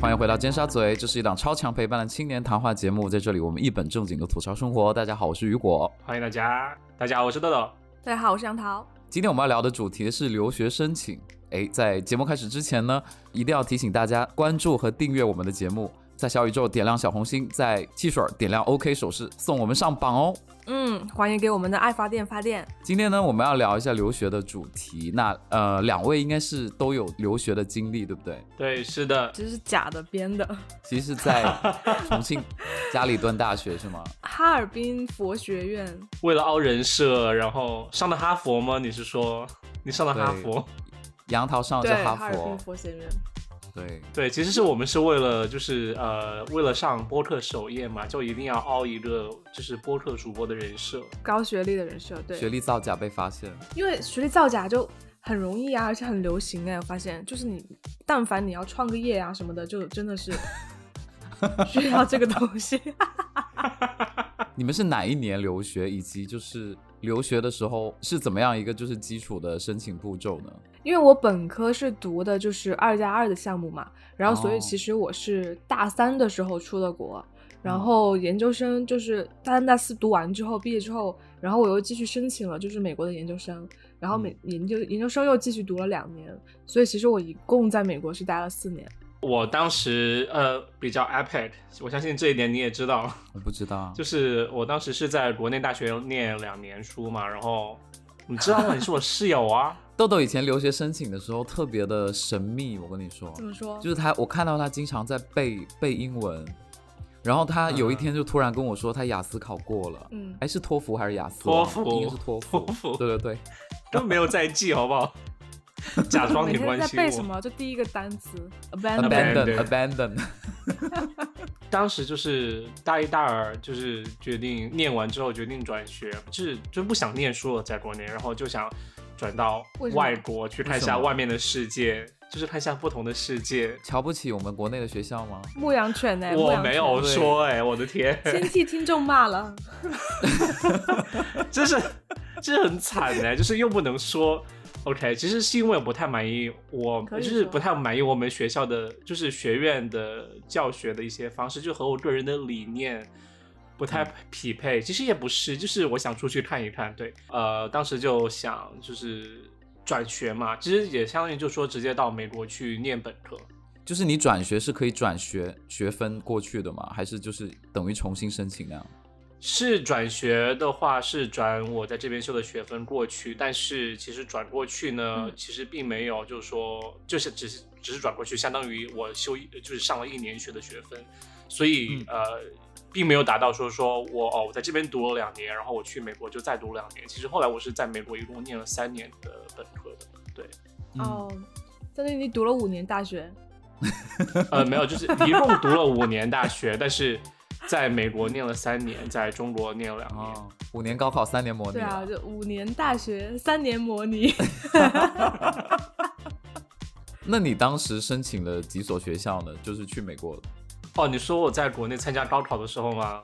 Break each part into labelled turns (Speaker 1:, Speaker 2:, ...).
Speaker 1: 欢迎回到尖沙咀，这是一档超强陪伴的青年谈话节目，在这里我们一本正经的吐槽生活。大家好，我是雨果，
Speaker 2: 欢迎大家。大家好，我是豆豆。
Speaker 3: 大家好，我是杨桃。
Speaker 1: 今天我们要聊的主题是留学申请。哎，在节目开始之前呢，一定要提醒大家关注和订阅我们的节目，在小宇宙点亮小红心，在汽水点亮 OK 手势，送我们上榜哦。
Speaker 3: 嗯，欢迎给我们的爱发电发电。
Speaker 1: 今天呢，我们要聊一下留学的主题。那呃，两位应该是都有留学的经历，对不对？
Speaker 2: 对，是的。
Speaker 3: 这是假的编的。
Speaker 1: 其实是在 重庆家里敦大学是吗？
Speaker 3: 哈尔滨佛学院。
Speaker 2: 为了凹人设，然后上的哈佛吗？你是说你上的哈佛？
Speaker 1: 杨桃上的是哈佛。
Speaker 3: 哈尔滨佛学院。
Speaker 1: 对
Speaker 2: 对，其实是我们是为了就是呃为了上播客首页嘛，就一定要凹一个就是播客主播的人设，
Speaker 3: 高学历的人设，对，
Speaker 1: 学历造假被发现，
Speaker 3: 因为学历造假就很容易啊，而且很流行哎，我发现就是你但凡你要创个业啊什么的，就真的是 需要这个东西。
Speaker 1: 你们是哪一年留学，以及就是留学的时候是怎么样一个就是基础的申请步骤呢？
Speaker 3: 因为我本科是读的就是二加二的项目嘛，然后所以其实我是大三的时候出的国，然后研究生就是大三大四读完之后毕业之后，然后我又继续申请了就是美国的研究生，然后美研究研究生又继续读了两年，所以其实我一共在美国是待了四年。
Speaker 2: 我当时呃比较 iPad，我相信这一点你也知道。
Speaker 1: 我不知道，
Speaker 2: 就是我当时是在国内大学念两年书嘛，然后你知道吗？你是我室友啊。
Speaker 1: 豆豆以前留学申请的时候特别的神秘，我跟你说。
Speaker 3: 怎么说？
Speaker 1: 就是他，我看到他经常在背背英文，然后他有一天就突然跟我说他雅思考过了。嗯。哎，是托福还是雅思？
Speaker 2: 托福，
Speaker 1: 应该是托福。
Speaker 2: 托福。
Speaker 1: 对对对，
Speaker 2: 都没有在记，好不好？假装挺关心我。
Speaker 3: 在背什么？就第一个单词
Speaker 1: ，abandon，abandon。
Speaker 2: 当时就是大一、大二，就是决定念完之后决定转学，就是就不想念书了，在国内，然后就想转到外国去看一下外面的世界，就是看一下不同的世界。
Speaker 1: 瞧不起我们国内的学校吗？
Speaker 3: 牧羊犬哎，
Speaker 2: 我没有说哎，我的天，
Speaker 3: 先替听众骂了，
Speaker 2: 这是这是很惨哎，就是又不能说。OK，其实是因为我不太满意，我就是不太满意我们学校的，就是学院的教学的一些方式，就和我个人的理念不太匹配。其实也不是，就是我想出去看一看。对，呃，当时就想就是转学嘛，其实也相当于就说直接到美国去念本科。
Speaker 1: 就是你转学是可以转学学分过去的吗？还是就是等于重新申请那样？
Speaker 2: 是转学的话，是转我在这边修的学分过去，但是其实转过去呢，其实并没有，就是说，就是只是只是转过去，相当于我修一就是上了一年学的学分，所以呃，并没有达到说说我哦，我在这边读了两年，然后我去美国就再读两年。其实后来我是在美国一共念了三年的本科的，对。
Speaker 3: 哦，相当于你读了五年大学？
Speaker 2: 呃，没有，就是一共读了五年大学，但是。在美国念了三年，在中国念了两年，
Speaker 1: 五年高考，三年模拟。
Speaker 3: 对啊，就五年大学，三年模拟。
Speaker 1: 那你当时申请了几所学校呢？就是去美国。
Speaker 2: 哦，你说我在国内参加高考的时候吗？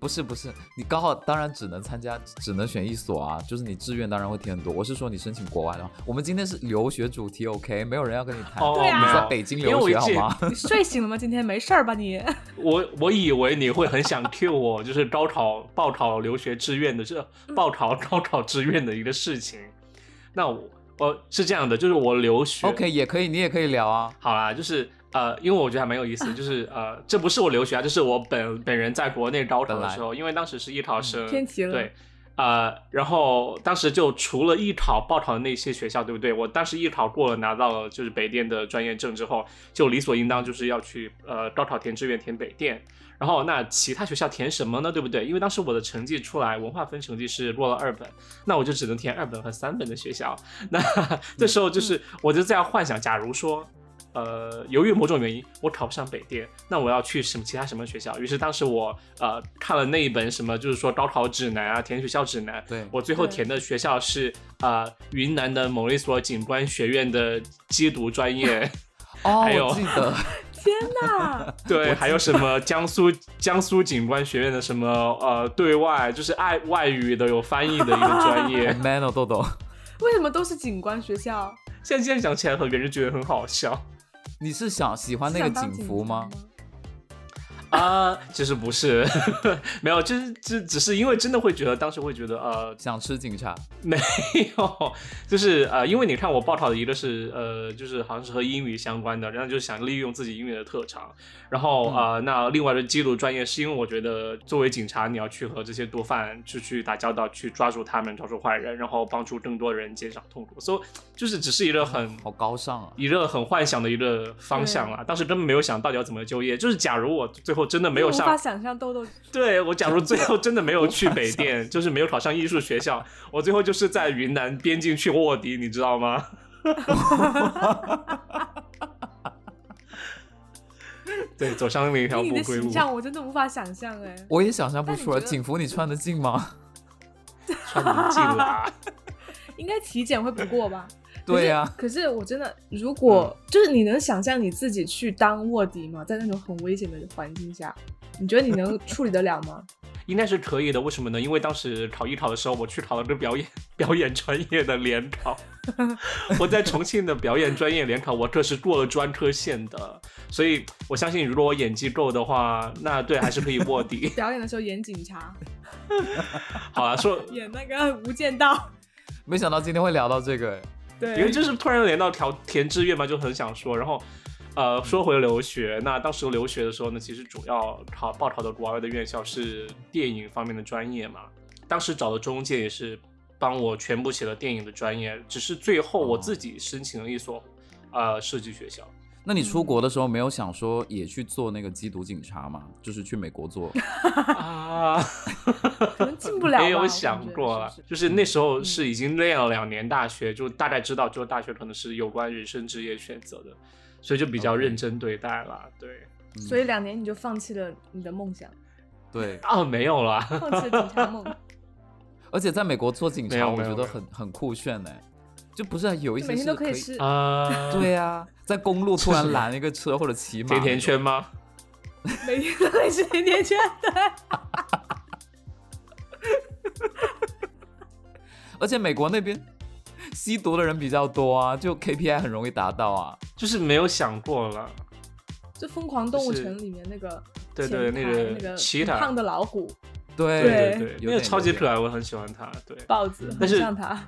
Speaker 1: 不是不是，你高考当然只能参加，只能选一所啊，就是你志愿当然会填很多。我是说你申请国外的话，我们今天是留学主题，OK，没有人要跟你谈。
Speaker 3: 对啊，
Speaker 1: 你在北京留学好吗？
Speaker 3: 你睡醒了吗？今天没事儿吧你？
Speaker 2: 我我以为你会很想 Q 我，就是高考报考留学志愿的这报考高考志愿的一个事情。那我我是这样的，就是我留学
Speaker 1: OK 也可以，你也可以聊啊。
Speaker 2: 好啦，就是。呃，因为我觉得还蛮有意思，就是呃，这不是我留学啊，这是我本本人在国内高考的时候，因为当时是艺考生，
Speaker 3: 天齐了，
Speaker 2: 对，呃，然后当时就除了艺考报考的那些学校，对不对？我当时艺考过了，拿到了就是北电的专业证之后，就理所应当就是要去呃高考填志愿填北电，然后那其他学校填什么呢？对不对？因为当时我的成绩出来，文化分成绩是落了二本，那我就只能填二本和三本的学校，那这时候就是我就这样幻想，假如说。呃，由于某种原因，我考不上北电，那我要去什么其他什么学校？于是当时我呃看了那一本什么，就是说高考指南啊，填学校指南。
Speaker 1: 对
Speaker 2: 我最后填的学校是呃云南的某一所景观学院的缉毒专业。
Speaker 1: 哦，
Speaker 2: 我
Speaker 1: 记得。
Speaker 3: 天呐！
Speaker 2: 对，还有什么江苏江苏景观学院的什么呃对外就是爱外语的有翻译的一个专业。
Speaker 1: Man 哦，豆豆。
Speaker 3: 为什么都是景观学校？
Speaker 2: 现在现在想起来，很多人觉得很好笑。
Speaker 1: 你是想喜欢那个警服吗？
Speaker 2: 啊，其实不是，没有，就是只只是因为真的会觉得当时会觉得呃
Speaker 1: 想吃警察，
Speaker 2: 没有，就是呃因为你看我报考的一个是呃就是好像是和英语相关的，然后就想利用自己英语的特长，然后呃那另外的记录专业是因为我觉得作为警察你要去和这些毒贩去去打交道，去抓住他们，抓住坏人，然后帮助更多人减少痛苦，所以就是只是一个很
Speaker 1: 好高尚啊，
Speaker 2: 一个很幻想的一个方向啊，当时根本没有想到底要怎么就业，就是假如我最后真的没有上，
Speaker 3: 无法想象豆豆。
Speaker 2: 对我，假如最后真的没有去北电，就是没有考上艺术学校，我最后就是在云南边境去卧底，你知道吗？对，走上另一条不归路。
Speaker 3: 形象我真的无法想象哎，
Speaker 1: 我也想象不出来。警服你穿得进吗？
Speaker 2: 穿不进啦，
Speaker 3: 应该体检会不过吧？
Speaker 1: 对呀。
Speaker 3: 可是我真的，如果就是你能想象你自己去当卧底吗？在那种很危险的环境下，你觉得你能处理得了吗？
Speaker 2: 应该是可以的。为什么呢？因为当时考艺考的时候，我去考了个表演 表演专业的联考。我在重庆的表演专业联考，我可是过了专科线的。所以我相信，如果我演技够的话，那对还是可以卧底。
Speaker 3: 表演的时候演警察。
Speaker 2: 好了，说
Speaker 3: 演那个《无间道》。
Speaker 1: 没想到今天会聊到这个。
Speaker 3: 对，
Speaker 2: 因为就是突然连到调填志愿嘛，就很想说。然后，呃，说回留学，那当时留学的时候呢，其实主要考报考的国外的院校是电影方面的专业嘛。当时找的中介也是帮我全部写了电影的专业，只是最后我自己申请了一所呃设计学校。
Speaker 1: 那你出国的时候没有想说也去做那个缉毒警察吗？就是去美国做
Speaker 2: 啊？
Speaker 3: 可能进不了。
Speaker 2: 也有想过了，就是那时候是已经练了两年大学，就大概知道，就大学可能是有关人生职业选择的，所以就比较认真对待了。对，
Speaker 3: 所以两年你就放弃了你的梦想？
Speaker 1: 对
Speaker 2: 啊，没有啦，
Speaker 3: 放弃了警察梦。
Speaker 1: 而且在美国做警察，我觉得很很酷炫呢。就不是有一些
Speaker 3: 每天都可以吃
Speaker 2: 啊？
Speaker 1: 对呀，在公路突然拦一个车或者骑马，
Speaker 2: 甜甜圈吗？
Speaker 3: 每天都可以吃甜甜圈的。
Speaker 1: 而且美国那边吸毒的人比较多啊，就 KPI 很容易达到啊。
Speaker 2: 就是没有想过了。
Speaker 3: 就《疯狂动物城》里面那个，
Speaker 2: 对对，
Speaker 3: 那
Speaker 2: 个
Speaker 3: 那个
Speaker 2: 奇塔
Speaker 3: 胖的老虎，
Speaker 1: 对
Speaker 2: 对对，那个超级可爱，我很喜欢他。对，
Speaker 3: 豹子，
Speaker 2: 但是
Speaker 3: 像他。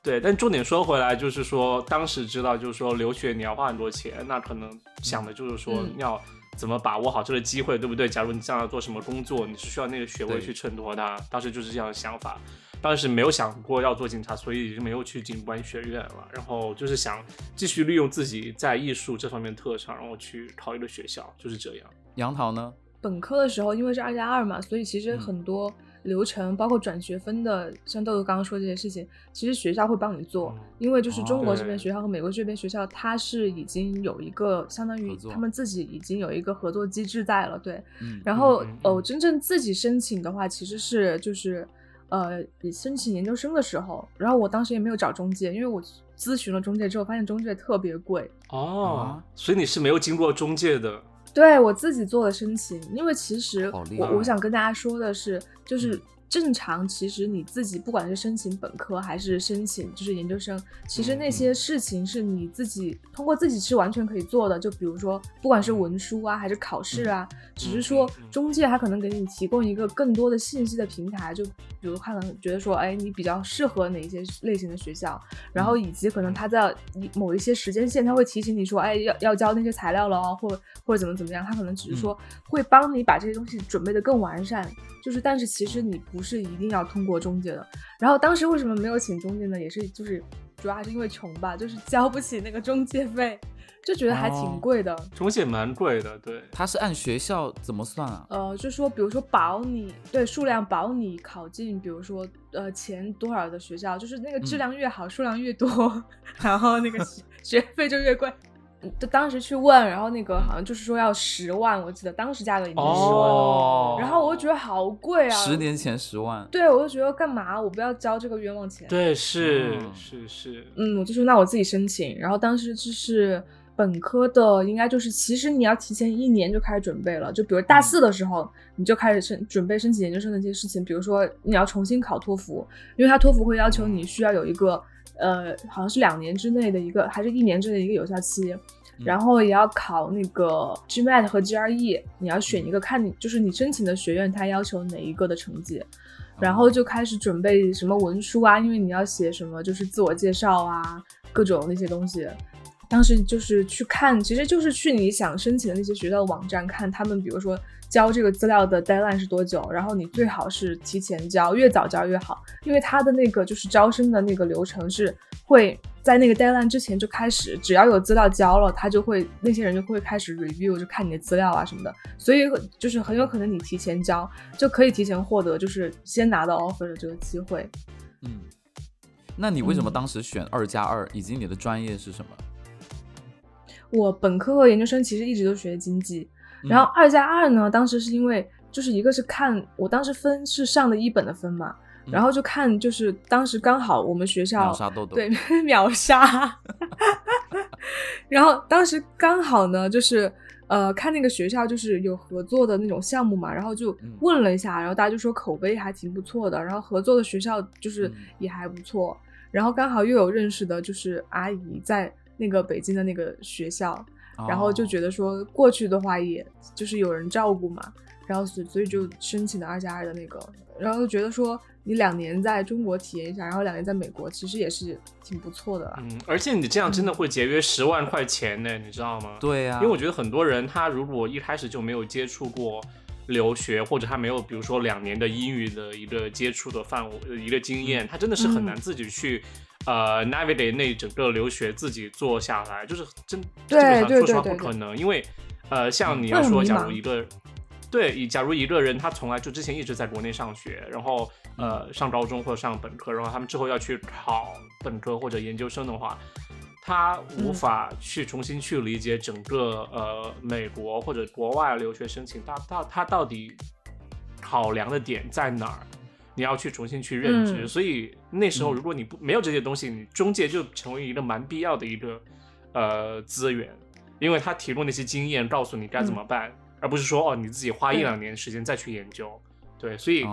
Speaker 2: 对，但重点说回来，就是说当时知道，就是说留学你要花很多钱，那可能想的就是说要怎么把握好这个机会，对不对？假如你将来做什么工作，你是需要那个学位去衬托它。当时就是这样的想法，当时没有想过要做警察，所以就没有去警官学院了。然后就是想继续利用自己在艺术这方面特长，然后去考一个学校，就是这样。
Speaker 1: 杨桃呢？
Speaker 3: 本科的时候，因为是二加二嘛，所以其实很多。流程包括转学分的，像豆豆刚刚说这些事情，其实学校会帮你做，因为就是中国这边学校和美国这边学校，它是已经有一个相当于他们自己已经有一个合作机制在了，对。然后哦，真正自己申请的话，其实是就是呃，申请研究生的时候，然后我当时也没有找中介，因为我咨询了中介之后，发现中介特别贵。
Speaker 2: 哦，所以你是没有经过中介的。
Speaker 3: 对我自己做的申请，因为其实我我想跟大家说的是，就是正常，其实你自己不管是申请本科还是申请就是研究生，其实那些事情是你自己通过自己是完全可以做的。就比如说，不管是文书啊还是考试啊，只是说中介他可能给你提供一个更多的信息的平台，就比如他可能觉得说，哎，你比较适合哪一些类型的学校，然后以及可能他在某一些时间线他会提醒你说，哎，要要交那些材料了哦，或或者怎么怎么样，他可能只是说会帮你把这些东西准备的更完善。就是，但是其实你不是一定要通过中介的。然后当时为什么没有请中介呢？也是就是主要还是因为穷吧，就是交不起那个中介费，就觉得还挺贵的。
Speaker 2: 中介蛮贵的，对。
Speaker 1: 他是按学校怎么算啊？
Speaker 3: 呃，就说比如说保你对数量保你考进，比如说呃前多少的学校，就是那个质量越好，数量越多，然后那个学费就越贵。就当时去问，然后那个好像就是说要十万，我记得当时价格已经十万了，然后我就觉得好贵啊！
Speaker 1: 十年前十万，
Speaker 3: 对我就觉得干嘛？我不要交这个冤枉钱。
Speaker 2: 对，是是是，
Speaker 3: 嗯，我就说那我自己申请。然后当时就是本科的，应该就是其实你要提前一年就开始准备了，就比如大四的时候你就开始申准备申请研究生的这些事情，比如说你要重新考托福，因为他托福会要求你需要有一个。呃，好像是两年之内的一个，还是一年之内的一个有效期。然后也要考那个 GMAT 和 GRE，你要选一个，看你就是你申请的学院它要求哪一个的成绩，然后就开始准备什么文书啊，因为你要写什么就是自我介绍啊，各种那些东西。当时就是去看，其实就是去你想申请的那些学校的网站看，他们比如说交这个资料的 deadline 是多久，然后你最好是提前交，越早交越好，因为他的那个就是招生的那个流程是会在那个 deadline 之前就开始，只要有资料交了，他就会那些人就会开始 review，就看你的资料啊什么的，所以就是很有可能你提前交就可以提前获得就是先拿到 offer 的这个机会。
Speaker 1: 嗯，那你为什么当时选二加二，以及你的专业是什么？
Speaker 3: 我本科和研究生其实一直都学经济，然后二加二呢，当时是因为就是一个是看我当时分是上的一本的分嘛，然后就看就是当时刚好我们学校
Speaker 1: 秒杀豆豆
Speaker 3: 对 秒杀，然后当时刚好呢就是呃看那个学校就是有合作的那种项目嘛，然后就问了一下，然后大家就说口碑还挺不错的，然后合作的学校就是也还不错，然后刚好又有认识的就是阿姨在。那个北京的那个学校，然后就觉得说过去的话，也就是有人照顾嘛，然后所所以就申请了二加二的那个，然后就觉得说你两年在中国体验一下，然后两年在美国，其实也是挺不错的。
Speaker 2: 嗯，而且你这样真的会节约十万块钱呢，你知道吗？
Speaker 1: 对呀，
Speaker 2: 因为我觉得很多人他如果一开始就没有接触过留学，或者他没有比如说两年的英语的一个接触的范围一个经验，他真的是很难自己去。呃，navigate 那整个留学自己做下来，就是真基本上说实话不可能，因为呃，像你要说，假如一个对，以假如一个人他从来就之前一直在国内上学，然后呃上高中或者上本科，然后他们之后要去考本科或者研究生的话，他无法去重新去理解整个呃美国或者国外留学申请，他他他到底考量的点在哪儿？你要去重新去认知，所以那时候如果你不没有这些东西，你中介就成为一个蛮必要的一个呃资源，因为他提供那些经验，告诉你该怎么办，而不是说哦你自己花一两年时间再去研究。对，所以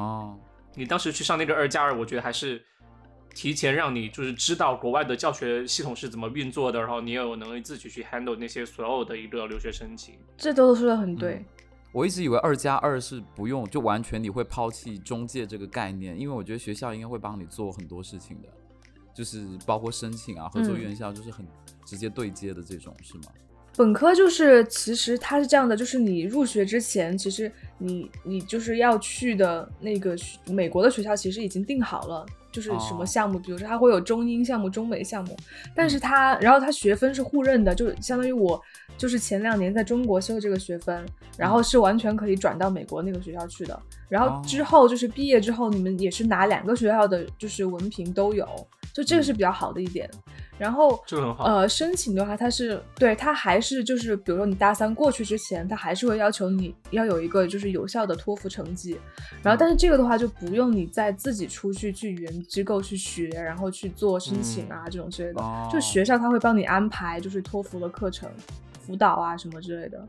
Speaker 2: 你当时去上那个二加二，我觉得还是提前让你就是知道国外的教学系统是怎么运作的，然后你也有能力自己去 handle 那些所有的一个留学申请。
Speaker 3: 这都说的很对。
Speaker 1: 我一直以为二加二是不用，就完全你会抛弃中介这个概念，因为我觉得学校应该会帮你做很多事情的，就是包括申请啊、合作院校，就是很直接对接的这种，是吗？
Speaker 3: 本科就是，其实它是这样的，就是你入学之前，其实你你就是要去的那个美国的学校，其实已经定好了。就是什么项目，比如说它会有中英项目、中美项目，但是它，然后它学分是互认的，就相当于我就是前两年在中国修的这个学分，然后是完全可以转到美国那个学校去的，然后之后就是毕业之后，你们也是拿两个学校的就是文凭都有。就这个是比较好的一点，然后呃，申请的话，它是对它还是就是，比如说你大三过去之前，它还是会要求你要有一个就是有效的托福成绩，然后但是这个的话就不用你再自己出去去语言机构去学，然后去做申请啊这种之类的，就学校他会帮你安排就是托福的课程辅导啊什么之类的。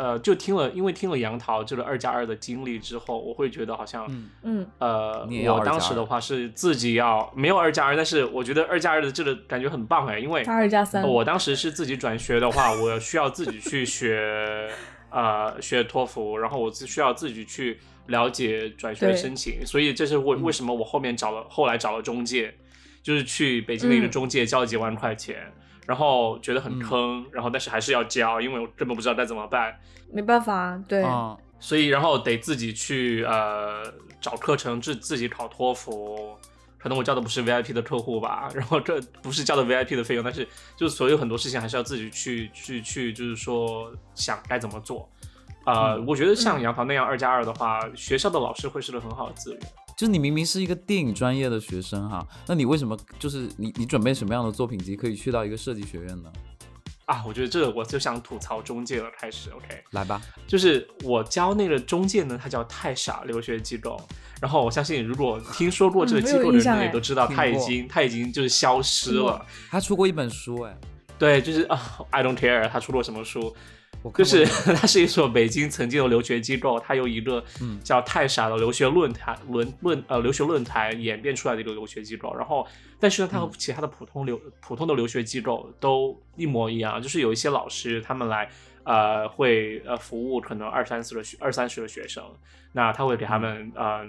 Speaker 2: 呃，就听了，因为听了杨桃这个二加二的经历之后，我会觉得好像，
Speaker 3: 嗯，
Speaker 2: 呃，我当时的话是自己要没有二加二，但是我觉得二加二的这个感觉很棒哎，因为
Speaker 3: 二加三，
Speaker 2: 我当时是自己转学的话，我需要自己去学，呃，学托福，然后我需要自己去了解转学申请，所以这是为为什么我后面找了后来找了中介，就是去北京的一个中介交了几万块钱。然后觉得很坑，然后但是还是要交，因为我根本不知道该怎么办。
Speaker 3: 没办法，对，
Speaker 2: 所以然后得自己去呃找课程，自自己考托福。可能我交的不是 VIP 的客户吧，然后这不是交的 VIP 的费用，但是就是所有很多事情还是要自己去去去，就是说想该怎么做。呃，我觉得像杨桃那样二加二的话，学校的老师会是个很好的资源。
Speaker 1: 就是你明明是一个电影专业的学生哈，那你为什么就是你你准备什么样的作品集可以去到一个设计学院呢？
Speaker 2: 啊，我觉得这个我就想吐槽中介了。开始，OK，
Speaker 1: 来吧。
Speaker 2: 就是我教那个中介呢，他叫太傻留学机构。然后我相信，如果听说过这个机构的人，也都知道他已经他已经就是消失了。
Speaker 1: 他出过一本书，哎，
Speaker 2: 对，就是啊，I don't care，他出过什么书？就是 它是一所北京曾经的留学机构，它由一个叫太傻的留学论坛论论呃留学论坛演变出来的一个留学机构。然后，但是呢，它和其他的普通留普通的留学机构都一模一样，就是有一些老师他们来呃会呃服务可能二三十的学二三十的学生，那他会给他们呃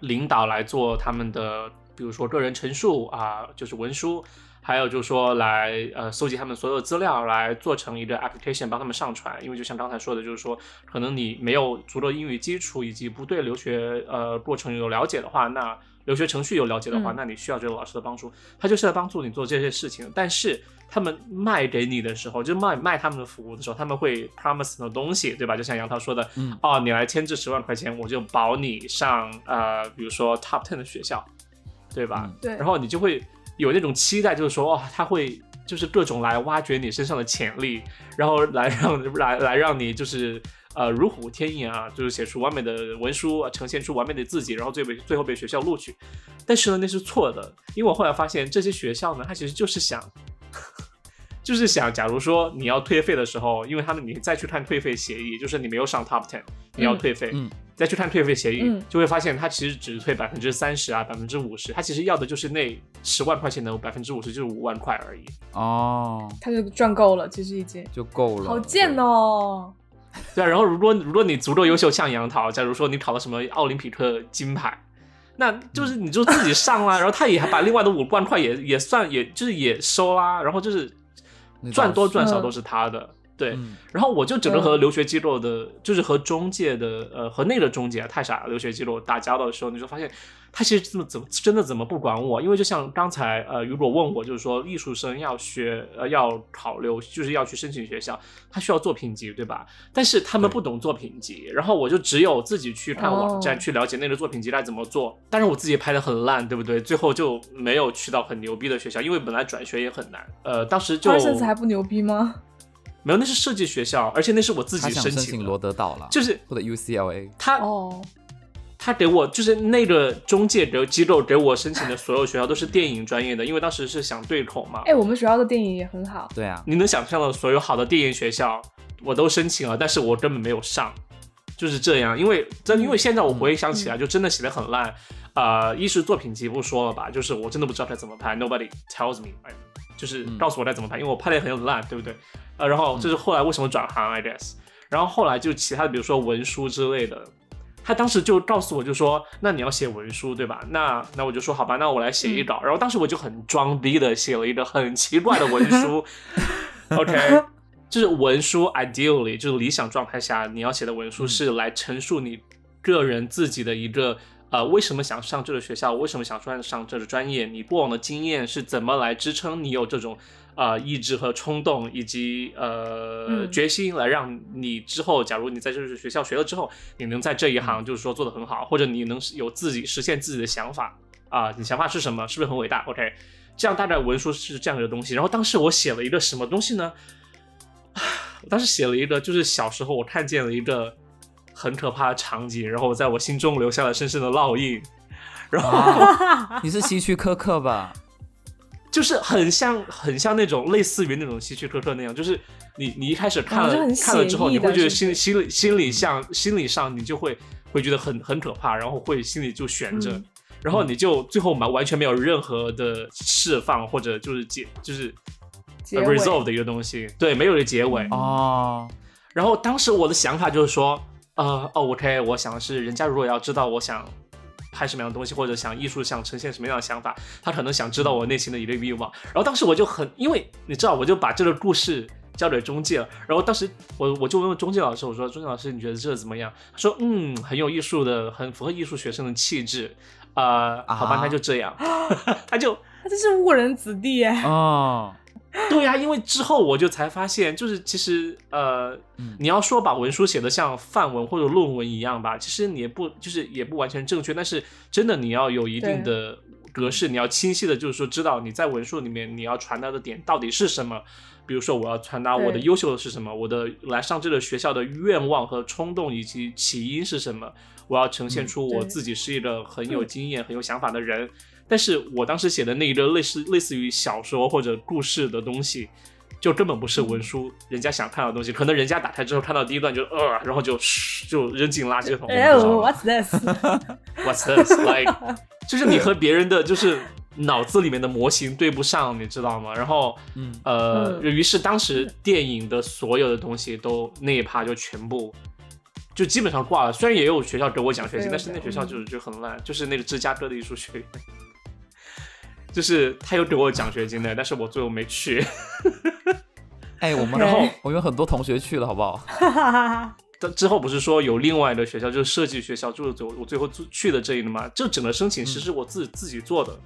Speaker 2: 领导来做他们的，比如说个人陈述啊，就是文书。还有就是说，来呃搜集他们所有资料，来做成一个 application 帮他们上传。因为就像刚才说的，就是说，可能你没有足够英语基础，以及不对留学呃过程有了解的话，那留学程序有了解的话，那你需要这个老师的帮助。他就是在帮助你做这些事情。但是他们卖给你的时候，就卖卖他们的服务的时候，他们会 promise 的东西，对吧？就像杨涛说的，哦，你来签这十万块钱，我就保你上呃，比如说 top ten 的学校，对吧？
Speaker 3: 对。
Speaker 2: 然后你就会。有那种期待，就是说，哦，他会就是各种来挖掘你身上的潜力，然后来让来来让你就是呃如虎添翼啊，就是写出完美的文书，呈现出完美的自己，然后最被最后被学校录取。但是呢，那是错的，因为我后来发现这些学校呢，他其实就是想。就是想，假如说你要退费的时候，因为他们你再去看退费协议，就是你没有上 top ten，你要退费，嗯，再去看退费协议，就会发现他其实只退百分之三十啊，百分之五十，他其实要的就是那十万块钱的百分之五十，就是五万块而已。
Speaker 1: 哦，
Speaker 3: 他就赚够了，其实已经
Speaker 1: 就够了。
Speaker 3: 好贱哦。
Speaker 2: 对啊，然后如果如果你足够优秀，像杨桃，假如说你考了什么奥林匹克金牌，那就是你就自己上啦，然后他也还把另外的五万块也也算，也就是也收啦，然后就是。赚多赚少都是他的，对。然后我就整个和留学机构的，就是和中介的，呃，和那个中介太傻了，留学机构打交道的时候，你就发现。他其实怎么怎么真的怎么不管我？因为就像刚才呃，如果问我就是说艺术生要学呃要考留就是要去申请学校，他需要作品集对吧？但是他们不懂作品集，然后我就只有自己去看网站去了解那个作品集该怎么做。但是我自己拍的很烂，对不对？最后就没有去到很牛逼的学校，因为本来转学也很难。呃，当时就
Speaker 3: 还不牛逼吗？
Speaker 2: 没有，那是设计学校，而且那是我自己申
Speaker 1: 请罗德岛了，
Speaker 2: 就是
Speaker 1: 或者 UCLA。
Speaker 2: 他哦。他给我就是那个中介的机构给我申请的所有学校都是电影专业的，因为当时是想对口嘛。
Speaker 3: 哎，我们学校的电影也很好。
Speaker 1: 对啊，
Speaker 2: 你能想象到所有好的电影学校我都申请了，但是我根本没有上，就是这样。因为真因为现在我回想起来，就真的写的很烂。呃，一是作品集不说了吧，就是我真的不知道该怎么拍，Nobody tells me，哎，就是告诉我该怎么拍，因为我拍的也很烂，对不对？呃，然后这是后来为什么转行，I guess。然后后来就其他的，比如说文书之类的。他当时就告诉我，就说：“那你要写文书，对吧？”那那我就说：“好吧，那我来写一稿。”然后当时我就很装逼的写了一个很奇怪的文书。OK，就是文书，ideally 就是理想状态下你要写的文书是来陈述你个人自己的一个呃为什么想上这个学校，为什么想上上这个专业，你过往的经验是怎么来支撑你有这种。啊，意志和冲动，以及呃决心，来让你之后，假如你在这个学校学了之后，你能在这一行就是说做得很好，或者你能有自己实现自己的想法啊，你想法是什么？是不是很伟大？OK，这样大概文书是这样一个东西。然后当时我写了一个什么东西呢？我当时写了一个，就是小时候我看见了一个很可怕的场景，然后在我心中留下了深深的烙印。然后
Speaker 1: 你是希区柯克吧？
Speaker 2: 就是很像，很像那种类似于那种希区柯克那样，就是你你一开始看了看了之后，你会觉得心心里心里像心理上你就会会觉得很很可怕，然后会心里就悬着，然后你就最后完完全没有任何的释放或者就是解就是 resolve 的一个东西，对，没有的结尾
Speaker 1: 哦。
Speaker 2: 然后当时我的想法就是说，呃，哦，OK，我想的是，人家如果要知道我想。拍什么样的东西，或者想艺术想呈现什么样的想法，他可能想知道我内心的一个欲望。然后当时我就很，因为你知道，我就把这个故事交给中介了。然后当时我我就问问中介老师，我说：“中介老师，你觉得这怎么样？”他说：“嗯，很有艺术的，很符合艺术学生的气质。”啊，好吧，那就这样。他就
Speaker 3: 他这是误人子弟哎。
Speaker 1: 哦。
Speaker 2: 对呀，因为之后我就才发现，就是其实呃，你要说把文书写的像范文或者论文一样吧，其实你也不就是也不完全正确。但是真的你要有一定的格式，你要清晰的，就是说知道你在文书里面你要传达的点到底是什么。比如说我要传达我的优秀的是什么，我的来上这个学校的愿望和冲动以及起因是什么，我要呈现出我自己是一个很有经验、很有想法的人。但是我当时写的那一个类似类似于小说或者故事的东西，就根本不是文书人家想看到的东西，可能人家打开之后看到第一段就呃，然后就就扔进垃圾桶。
Speaker 3: 哎，What's
Speaker 2: this？What's this？Like，就是你和别人的就是脑子里面的模型对不上，你知道吗？然后，
Speaker 1: 嗯
Speaker 2: 呃，于是当时电影的所有的东西都那一趴就全部就基本上挂了。虽然也有学校给我奖学金，但是那学校就是就很烂，就是那个芝加哥的艺术学院。就是他有给我奖学金的，但是我最后没去。
Speaker 1: 哎，我们然后我有很多同学去了，好不好？
Speaker 2: 但之后不是说有另外的学校，就是设计学校，就是我我最后去的这一的嘛。这整个申请其实我自己自己做的，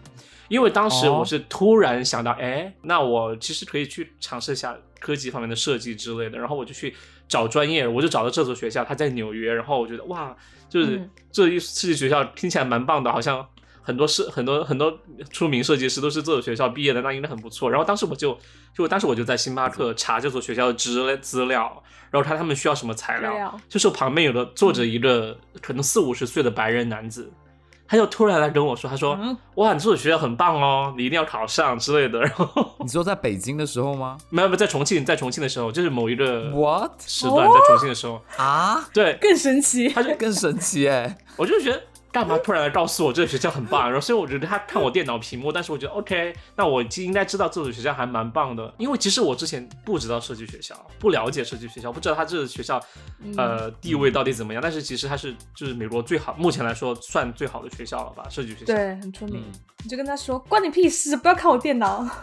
Speaker 2: 因为当时我是突然想到，哎，那我其实可以去尝试一下科技方面的设计之类的。然后我就去找专业，我就找到这所学校，它在纽约。然后我觉得哇，就是这一设计学校听起来蛮棒的，好像。很多设很多很多出名设计师都是这所学校毕业的，那应该很不错。然后当时我就就当时我就在星巴克查这所学校的资资料，然后看他们需要什么材料。就是旁边有个坐着一个可能四五十岁的白人男子，他就突然来跟我说：“他说哇，你这所学校很棒哦，你一定要考上之类的。”然后
Speaker 1: 你说在北京的时候吗？
Speaker 2: 没有没有，在重庆，在重庆的时候，就是某一个
Speaker 1: what
Speaker 2: 时段在重庆的时候
Speaker 1: 啊？
Speaker 2: 对，
Speaker 3: 更神奇，
Speaker 2: 他就
Speaker 1: 更神奇哎，
Speaker 2: 我就觉得。干嘛突然来告诉我这个学校很棒？然后所以我觉得他看我电脑屏幕，但是我觉得 OK，那我就应该知道这所学校还蛮棒的，因为其实我之前不知道设计学校，不了解设计学校，不知道他这个学校呃地位到底怎么样。但是其实它是就是美国最好，目前来说算最好的学校了吧？设计学校
Speaker 3: 对，很出名。你就跟他说关你屁事，不要看我电脑。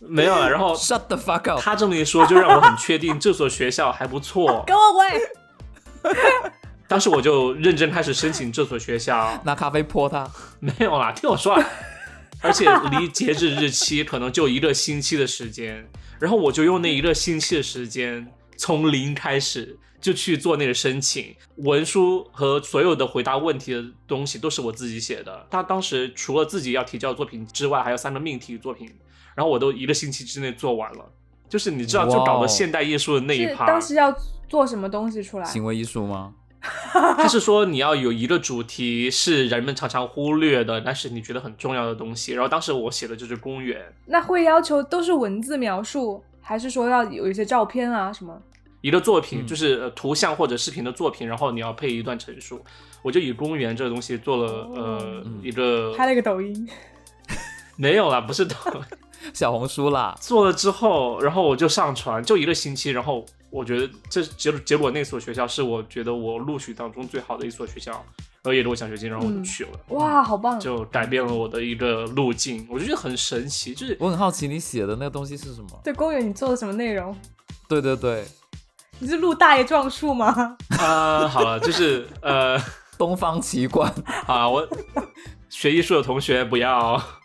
Speaker 2: 没有了，然后
Speaker 1: shut the fuck up。
Speaker 2: 他这么一说，就让我很确定这所学校还不错。
Speaker 3: Go away。
Speaker 2: 当时我就认真开始申请这所学校，
Speaker 1: 拿咖啡泼他，
Speaker 2: 没有啦，听我说，而且离截止日期可能就一个星期的时间，然后我就用那一个星期的时间，从零开始就去做那个申请文书和所有的回答问题的东西都是我自己写的。他当时除了自己要提交作品之外，还有三个命题作品，然后我都一个星期之内做完了。就是你知道，就搞的现代艺术的那一趴。
Speaker 3: 当时要做什么东西出来？
Speaker 1: 行为艺术吗？
Speaker 2: 他是说你要有一个主题是人们常常忽略的，但是你觉得很重要的东西。然后当时我写的就是公园。
Speaker 3: 那会要求都是文字描述，还是说要有一些照片啊什么？
Speaker 2: 一个作品就是图像或者视频的作品，然后你要配一段陈述。我就以公园这个东西做了呃一个
Speaker 3: 拍了一个抖音，
Speaker 2: 没有啦，不是抖
Speaker 1: 小红书啦。
Speaker 2: 做了之后，然后我就上传，就一个星期，然后。我觉得这结结果那所学校是我觉得我录取当中最好的一所学校，然后也给我奖学金，然后我就去了。
Speaker 3: 哇，好棒！
Speaker 2: 就改变了我的一个路径，我就觉得很神奇。就是
Speaker 1: 我很好奇你写的那个东西是什么？
Speaker 3: 对，公园你做的什么内容？
Speaker 1: 对对对，
Speaker 3: 你是录大爷撞树吗？
Speaker 2: 啊，好了，就是呃，
Speaker 1: 东方奇观
Speaker 2: 啊，我学艺术的同学不要。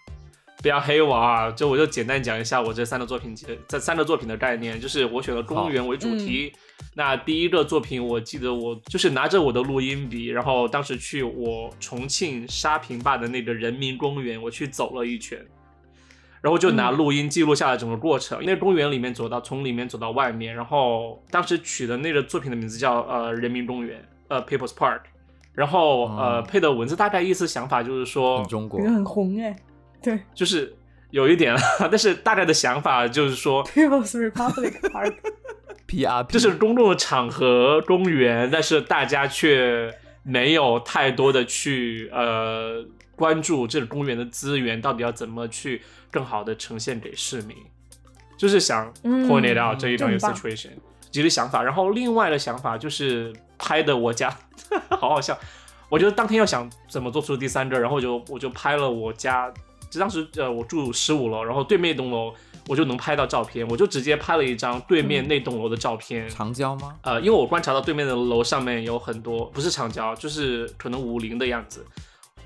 Speaker 2: 不要黑我啊！就我就简单讲一下我这三个作品，这三个作品的概念，就是我选了公园为主题。那第一个作品，我记得我就是拿着我的录音笔，然后当时去我重庆沙坪坝的那个人民公园，我去走了一圈，然后就拿录音记录下来整个过程。那个公园里面走到从里面走到外面，然后当时取的那个作品的名字叫呃人民公园，呃 People's Park，然后呃配的文字大概意思想法就是说，
Speaker 1: 中国
Speaker 3: 很红哎。对，
Speaker 2: 就是有一点，但是大概的想法就是说，
Speaker 3: People's Republic Park，P
Speaker 1: R，
Speaker 2: 就是公众的场合公园，但是大家却没有太多的去呃关注这个公园的资源到底要怎么去更好的呈现给市民，就是想 point it out 这一种 situation，几个想法，然后另外的想法就是拍的我家，好好笑，我觉得当天要想怎么做出第三个，然后就我就拍了我家。就当时呃，我住十五楼，然后对面那栋楼我就能拍到照片，我就直接拍了一张对面那栋楼的照片。
Speaker 1: 长焦吗？
Speaker 2: 呃，因为我观察到对面的楼上面有很多，不是长焦，就是可能五零的样子。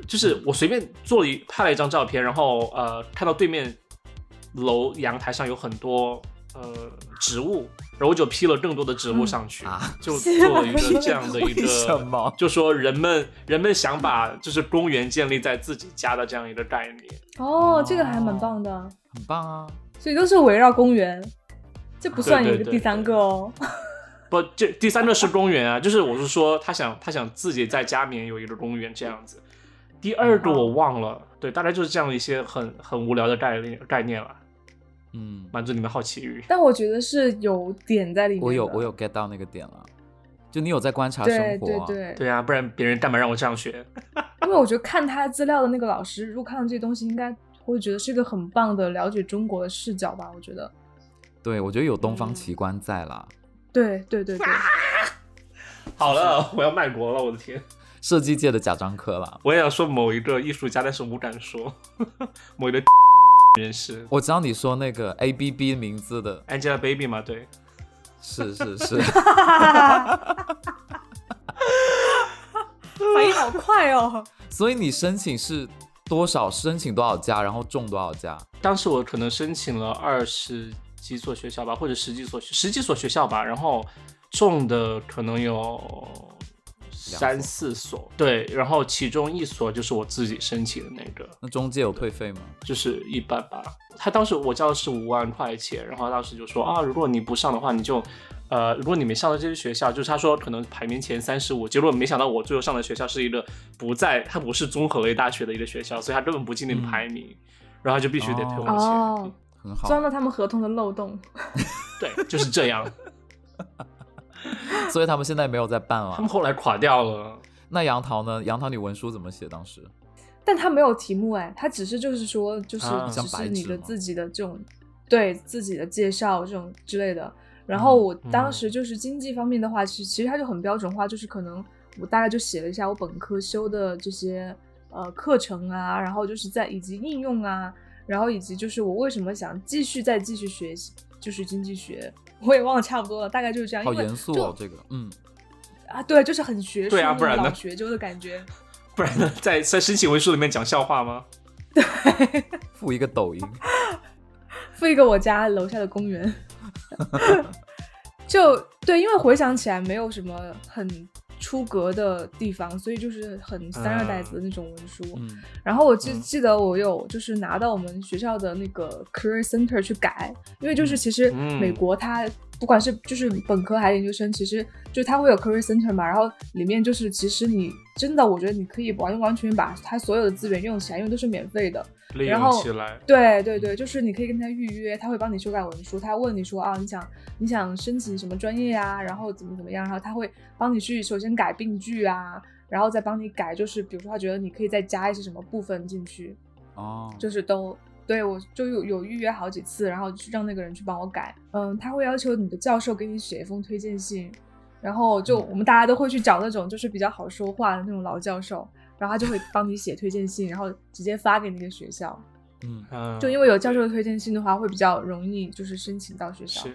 Speaker 2: 就是我随便做了一拍了一张照片，然后呃，看到对面楼阳台上有很多呃植物。然后就 P 了更多的植物上去啊，就做了一个这样的一个，就说人们人们想把就是公园建立在自己家的这样一个概念。
Speaker 3: 哦，这个还蛮棒的，
Speaker 1: 很棒啊！
Speaker 3: 所以都是围绕公园，这不算一个第三个哦。
Speaker 2: 不，这第三个是公园啊，就是我是说他想他想自己在家里面有一个公园这样子。第二个我忘了，对，大概就是这样一些很很无聊的概念概念了。
Speaker 1: 嗯，
Speaker 2: 满足你们好奇欲。
Speaker 3: 但我觉得是有点在里面。
Speaker 1: 我有我有 get 到那个点了，就你有在观察
Speaker 3: 对
Speaker 1: 生活，
Speaker 3: 对对
Speaker 2: 对啊，不然别人干嘛让我这样学？
Speaker 3: 因为我觉得看他资料的那个老师，如果看到这些东西，应该会觉得是一个很棒的了解中国的视角吧。我觉得，
Speaker 1: 对我觉得有东方
Speaker 2: 嗯
Speaker 1: 奇观在啦。
Speaker 3: 对对对对，
Speaker 2: 好了，我要卖国了，我的天！
Speaker 1: 设计界的贾樟柯啦，
Speaker 2: 我也要说某一个艺术家，但是我不敢说 某一个人士
Speaker 1: 我知道你说那个 A B B 名字的
Speaker 2: ，Angelababy 吗，对，
Speaker 1: 是是是，
Speaker 3: 反应好快哦。
Speaker 1: 所以你申请是多少？申请多少家，然后中多少家？
Speaker 2: 当时我可能申请了二十几所学校吧，或者十几所十几所学校吧，然后中的可能有三四所，对，然后其中一所就是我自己申请的那个，
Speaker 1: 那中介有退费吗？
Speaker 2: 就是一般吧。他当时我交的是五万块钱，然后当时就说啊，如果你不上的话，你就。呃，如果你没上到这些学校，就是他说可能排名前三十五，结果没想到我最后上的学校是一个不在，它不是综合类大学的一个学校，所以他根本不进那个排名，然后他就必须得退我钱。
Speaker 3: 哦，
Speaker 1: 很好，
Speaker 3: 钻了他们合同的漏洞。
Speaker 2: 对，就是这样。
Speaker 1: 所以他们现在没有在办了
Speaker 2: 他们。后来垮掉了。
Speaker 1: 那杨桃呢？杨桃，你文书怎么写？当时
Speaker 3: 但他没有题目哎，他只是就是说，就是
Speaker 2: 啊
Speaker 3: 只是你的自己的这种对自己的介绍这种之类的。然后我当时就是经济方面的话，其实其实他就很标准化，就是可能我大概就写了一下我本科修的这些呃课程啊，然后就是在以及应用啊，然后以及就是我为什么想继续再继续学习就是经济学，我也忘了差不多了，大概就是这样。
Speaker 1: 好严肃哦，这个，嗯，
Speaker 3: 啊，对，就是很学术，
Speaker 2: 对啊不然呢
Speaker 3: 老学究的感觉。
Speaker 2: 不然呢，在在申请文书里面讲笑话吗？
Speaker 1: 对 附一个抖音，
Speaker 3: 附一个我家楼下的公园。就对，因为回想起来没有什么很出格的地方，所以就是很三二代子的那种文书。
Speaker 1: 嗯，
Speaker 3: 然后我记
Speaker 2: 嗯
Speaker 3: 记得我有就是拿到我们学校的那个 career center 去改，因为就是其实
Speaker 2: 嗯
Speaker 3: 美国它不管是就是本科还是研究生，其实就它会有 career center 嘛，然后里面就是其实你真的我觉得你可以完完全全把它所有的资源用起来，因为都是免费的。
Speaker 2: 利
Speaker 3: 然后
Speaker 2: 用起来。
Speaker 3: 对对对，就是你可以跟他预约，他会帮你修改文书，他问你说啊，你想你想申请什么专业啊，然后怎么怎么样，然后他会帮你去首先改病句啊，然后再帮你改，就是比如说他觉得你可以再加一些什么部分进去，
Speaker 1: 哦，
Speaker 3: 就是都对我就有有预约好几次，然后去让那个人去帮我改，嗯，他会要求你的教授给你写一封推荐信，然后就
Speaker 1: 嗯。
Speaker 3: 我们大家都会去找那种就是比较好说话的那种老教授，然后他就会帮你写推荐信，然后直接发给那个学校。
Speaker 1: 嗯，
Speaker 2: 嗯，
Speaker 3: 就因为有教授的推荐信的话，会比较容易就是申请到学校。
Speaker 2: 是。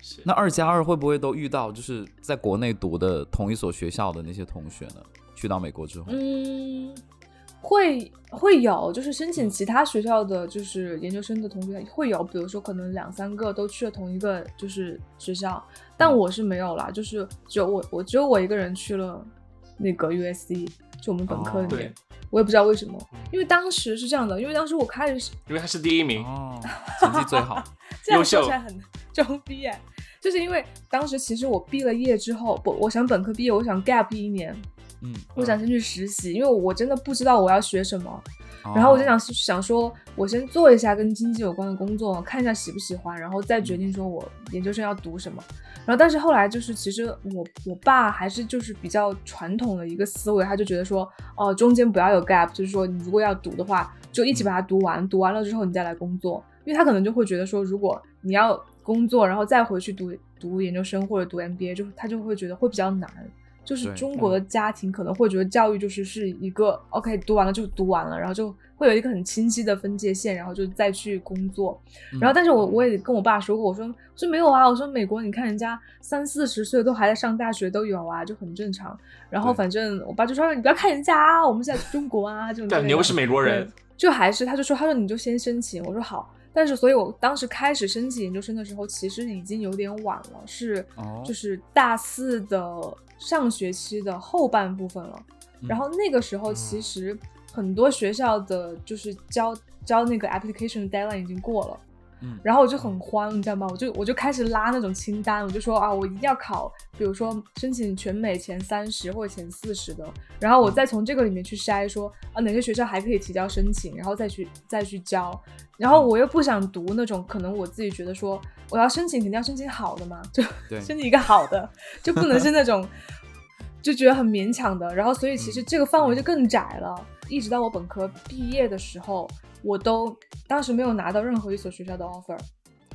Speaker 2: 是。
Speaker 1: 那二加二会不会都遇到就是在国内读的同一所学校的那些同学呢？去到美国之后，
Speaker 3: 嗯，会会有，就是申请其他学校的就是研究生的同学会有，比如说可能两三个都去了同一个就是学校，但我是没有啦，就是只有我我只有我一个人去了那个 USC，就我们本科里
Speaker 1: 哦
Speaker 3: 面，
Speaker 2: 对
Speaker 3: 我也不知道为什么
Speaker 2: 嗯，
Speaker 3: 因为当时是这样的，因为当时我开始
Speaker 2: 因为他是第一名。
Speaker 1: 哦，成绩最好，
Speaker 3: 这样
Speaker 2: 优秀
Speaker 3: 说起来很 装逼哎，就是因为当时其实我毕了业之后，不，我想本科毕业，我想 gap 一年，
Speaker 1: 嗯，
Speaker 3: 我想先去实习，因为我真的不知道我要学什么，
Speaker 1: 哦
Speaker 3: 然后我就想想说，我先做一下跟经济有关的工作，看一下喜不喜欢，然后再决定说我研究生要读什么。然后但是后来就是，其实我我爸还是就是比较传统的一个思维，他就觉得说，哦，中间不要有 gap，就是说你如果要读的话，就一起把它读完，读完了之后你再来工作，因为他可能就会觉得说，如果你要工作，然后再回去读读研究生或者读 MBA，就他就会觉得会比较难。就是中国的家庭可能会觉得教育就是是一个 OK 读完了就读完了，然后就会有一个很清晰的分界线，然后就再去工作。
Speaker 1: 嗯
Speaker 3: 然后，但是我我也跟我爸说过，我说我说没有啊，我说美国你看人家三四十岁都还在上大学都有啊，就很正常。然后反正我爸就说你不要看人家啊，我们现在中国啊这种之类的。
Speaker 2: 对，你又不是美国人，
Speaker 3: 就还是他就说他说你就先申请，我说好。但是，所以我当时开始申请研究生的时候，其实已经有点晚了，是
Speaker 1: 哦
Speaker 3: 就是大四的上学期的后半部分了。
Speaker 1: 嗯
Speaker 3: 然后那个时候，其实很多学校的就是交交那个 application deadline 已经过了。
Speaker 1: 嗯
Speaker 3: 然后我就很慌，你知道吗？我就我就开始拉那种清单，我就说啊，我一定要考，比如说申请全美前三十或者前四十的，然后我再从这个里面去筛说啊哪些学校还可以提交申请，然后再去再去交。然后我又不想读那种可能我自己觉得说我要申请肯定要申请好的嘛，就
Speaker 1: 对
Speaker 3: 申请一个好的，就不能是那种就觉得很勉强的。然后所以其实这个范围就更窄了，一直到我本科毕业的时候，我都当时没有拿到任何一所学校的 offer，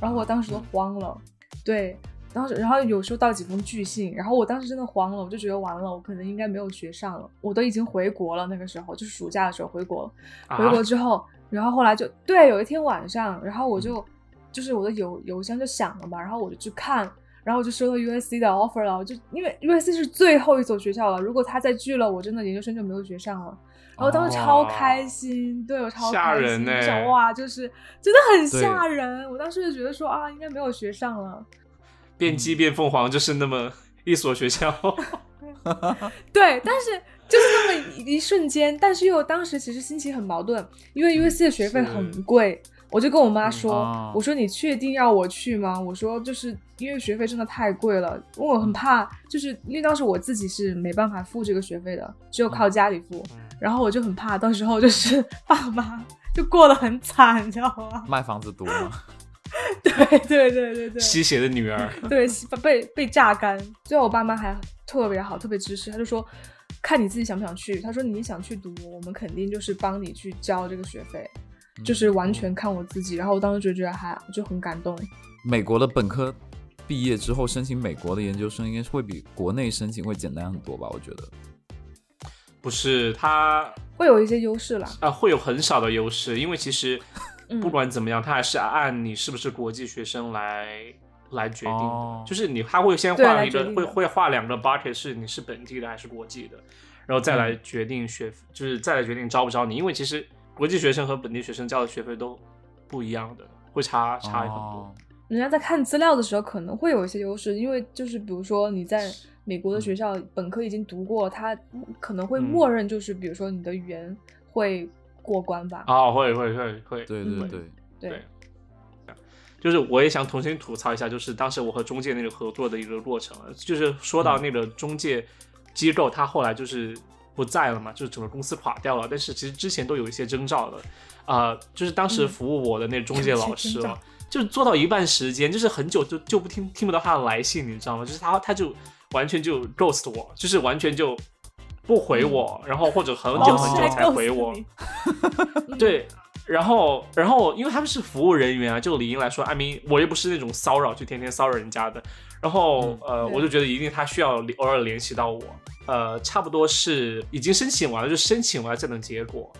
Speaker 3: 然后我当时都慌了，对。当时，然后有收到几封拒信，然后我当时真的慌了，我就觉得完了，我可能应该没有学上了。我都已经回国了，那个时候就是暑假的时候回国了。回国之后，然后后来就对，有一天晚上，然后我就就是我的邮邮箱就响了嘛，然后我就去看，然后我就收到 USC 的 offer 了，就因为 USC 是最后一所学校了，如果他再拒了，我真的研究生就没有学上了。然后当时超开心，对我超
Speaker 2: 吓
Speaker 3: 开心，
Speaker 2: 人呢
Speaker 3: 想哇，就是真的很吓人。我当时就觉得说啊，应该没有学上了。
Speaker 2: 变鸡变凤凰就是那么一所学校，
Speaker 3: 对，但是就是那么一一瞬间，但是又当时其实心情很矛盾，因为 USC 的学费很贵，我就跟我妈说，
Speaker 1: 啊
Speaker 3: 我说你确定要我去吗？我说就是因为学费真的太贵了，我很怕，就是因为当时我自己是没办法付这个学费的，只有靠家里付，然后我就很怕到时候就是 爸妈就过得很惨，你知道吗？
Speaker 1: 卖房子读吗？
Speaker 3: 对对对对对，
Speaker 2: 吸血的女儿。
Speaker 3: 对，被被榨干。最后我爸妈还特别好，特别支持，他就说看你自己想不想去。他说你想去读，我们肯定就是帮你去交这个学费，就是完全看我自己。然后我当时就觉得还就很感动。
Speaker 1: 美国的本科毕业之后申请美国的研究生，应该是会比国内申请会简单很多吧？我觉得。
Speaker 2: 不是他
Speaker 3: 会有一些优势啦，
Speaker 2: 啊、会有很少的优势，因为其实
Speaker 3: 嗯
Speaker 2: 不管怎么样，他还是按你是不是国际学生来来决定的。
Speaker 1: 哦
Speaker 2: 就是你他会先
Speaker 3: 对
Speaker 2: 画一个会会画两个 bucket，是你是本地的还是国际的，然后再来
Speaker 3: 嗯
Speaker 2: 决定学，就是再来决定招不招你。因为其实国际学生和本地学生交的学费都不一样的，会差差很多。
Speaker 1: 哦
Speaker 3: 人家在看资料的时候可能会有一些优势，因为就是比如说你在美国的学校本科已经读过，他可能会
Speaker 2: 嗯
Speaker 3: 默认就是比如说你的语言会过关吧。
Speaker 2: 啊、会会会会，
Speaker 1: 对对，对。
Speaker 3: 对，
Speaker 2: 就是我也想重新吐槽一下，就是当时我和中介那个合作的一个过程，就是说到那个中介机构，他后来就是不在了嘛，就是整个公司垮掉了。但是其实之前都有一些征兆的，啊、就是当时
Speaker 3: 嗯
Speaker 2: 服务我的那中介老师
Speaker 3: 征兆
Speaker 2: 哦，就是做到一半时间，就是很久就就不听听不到他的来信，你知道吗？就是他他就完全就 ghost 我，就是完全就不回我，然后或者很久
Speaker 1: 哦
Speaker 2: 很久才回我。对，然后然后因为他们是服务人员啊，就理应来说，阿明我又不是那种骚扰，就天天骚扰人家的。然后
Speaker 1: 嗯
Speaker 2: 呃，我就觉得一定他需要偶尔联系到我，呃，差不多是已经申请完了，就申请完了这等结果。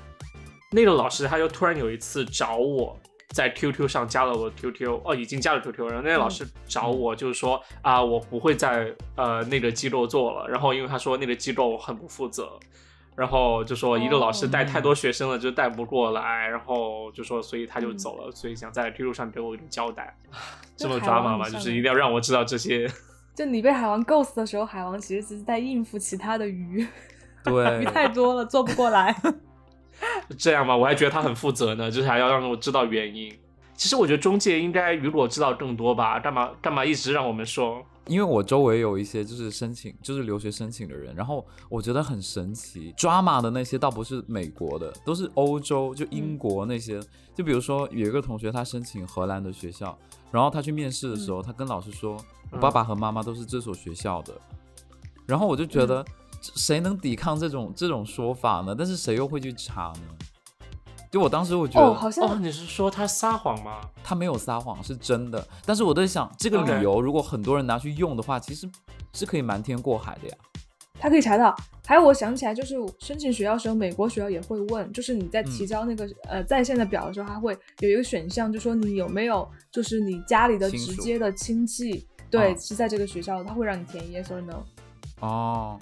Speaker 2: 那个老师他就突然有一次找我。在 QQ 上加了我的 QQ，哦，已经加了 QQ，然后那个老师找我，就是说啊，我不会在呃那个机构做了，然后因为他说那个机构很不负责，然后就说一个老师带太多学生了，就带不过来，然后就说所以他就走了，所以想在 QQ 上给我一个交代，这么抓马嘛，就是一定要让我知道这些。
Speaker 3: 就你被海王 ghost 的时候，海王其实只是在应付其他的鱼，
Speaker 1: 对鱼，
Speaker 3: 太多了做不过来。
Speaker 2: 这样吧，我还觉得他很负责呢，就是还要让我知道原因。其实我觉得中介应该如果知道更多吧，干嘛干嘛一直让我们说？
Speaker 1: 因为我周围有一些就是申请，就是留学申请的人，然后我觉得很神奇，drama 的那些倒不是美国的，都是欧洲，就英国那些。就比如说有一个同学他申请荷兰的学校，然后他去面试的时候，他跟老师说，我爸爸和妈妈都是这所学校的，然后我就觉得这谁能抵抗这种这种说法呢？但是谁又会去查呢？就我当时我觉
Speaker 3: 哦，
Speaker 1: 得
Speaker 3: 好
Speaker 2: 哦，
Speaker 3: 像
Speaker 2: 你是说他撒谎吗？
Speaker 1: 他没有撒谎，是真的。但是我在想，这个理由如果很多人拿去用的话，其实是可以瞒天过海的呀。
Speaker 3: 他可以查到。还有，我想起来，就是申请学校的时候，美国学校也会问，就是你在提交那个、呃在线的表的时候，他会有一个选项，就说你有没有就是你家里的直接的亲戚，对，
Speaker 1: 哦
Speaker 3: 是在这个学校的，他会让你填 yes or no。
Speaker 1: 哦，